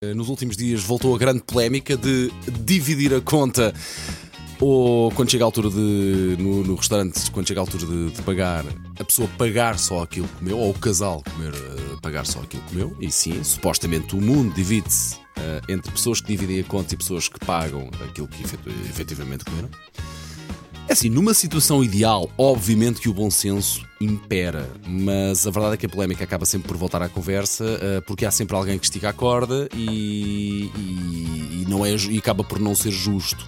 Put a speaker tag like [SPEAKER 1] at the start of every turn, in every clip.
[SPEAKER 1] Eh, Nos últimos dias voltou a grande polémica de dividir a conta ou quando chega a altura de. No, no restaurante, quando chega a altura de, de pagar, a pessoa pagar só aquilo que comeu, ou o casal comer, eh, pagar só aquilo que comeu. E sim, supostamente o mundo divide-se eh, entre pessoas que dividem a conta e pessoas que pagam aquilo que efetivamente comeram. É assim, numa situação ideal, obviamente que o bom senso impera, mas a verdade é que a polémica acaba sempre por voltar à conversa, eh, porque há sempre alguém que estica a corda e, e- e não é, e acaba por não ser justo.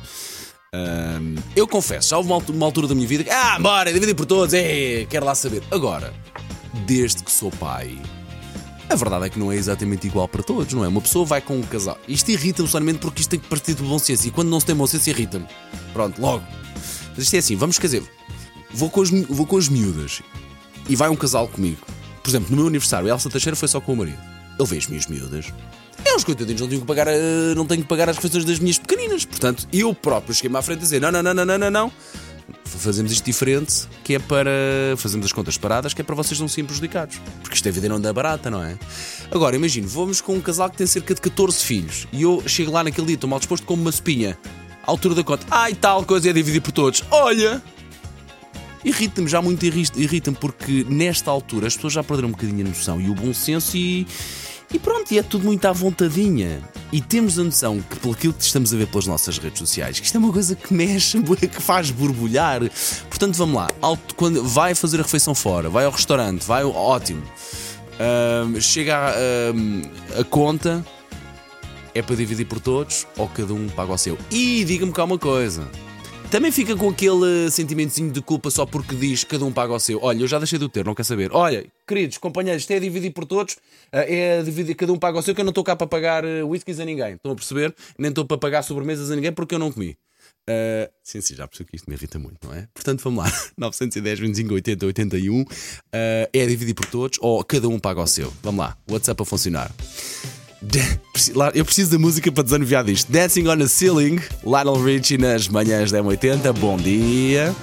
[SPEAKER 1] Ahm, eu confesso, já houve uma altura da minha vida que, ah, bora, dividir por todos, é, quero lá saber. Agora, desde que sou pai, a verdade é que não é exatamente igual para todos, não é? Uma pessoa vai com um casal. Isto irrita-me somente porque isto tem que partir do bom senso. E quando não se tem bom senso, irrita-me. Pronto, logo. Mas isto é assim, vamos, quer dizer, vou com, as, vou com as miúdas e vai um casal comigo. Por exemplo, no meu aniversário, a Elsa Teixeira foi só com o marido. Ele vê as minhas miúdas. É, os coitadinhos não tenho que pagar, eh, não tenho que pagar as refeições das minhas pequeninas. Portanto, eu próprio cheguei-me à frente a dizer: não, não, não, não, não, não, não. Fazemos isto diferente, que é para. Fazemos as contas paradas, que é para vocês não serem prejudicados. Porque isto é vida não anda barata, não é? Agora, imagino, vamos com um casal que tem cerca de 14 filhos e eu chego lá naquele dia, estou mal disposto como uma espinha. À altura da conta, ai tal coisa é dividir por todos. Olha! Irrita-me, já muito irri- irrita-me, porque nesta altura as pessoas já perderam um bocadinho a noção e o bom senso e. E pronto, e é tudo muito à vontadinha. E temos a noção que, pelo que estamos a ver pelas nossas redes sociais, que isto é uma coisa que mexe, que faz borbulhar. Portanto, vamos lá. Quando vai fazer a refeição fora, vai ao restaurante, vai ótimo. Ahm, chega a, ahm, a conta, é para dividir por todos ou cada um paga o seu? E diga-me cá uma coisa. Também fica com aquele sentimentozinho de culpa só porque diz cada um paga o seu. Olha, eu já deixei de o ter, não quer saber. Olha, queridos companheiros, isto é dividir por todos, eh, é dividir, cada um paga o seu, que eu não estou cá para pagar eh, whiskies a ninguém. Estão a perceber? Nem estou para pagar sobremesas a ninguém porque eu não comi. Eh, sim, sim, já percebi que isto me irrita muito, não é? Portanto, vamos lá. 910, 25, 80, 81. eh, é dividir por todos ou cada um paga o seu? Vamos lá. WhatsApp a funcionar. Eu preciso da música para desanuviar disto. Dancing on a Ceiling, Lionel Richie nas manhãs da M80. Bom dia,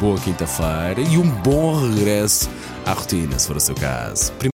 [SPEAKER 1] boa quinta-feira e um bom regresso à rotina, se for o seu caso.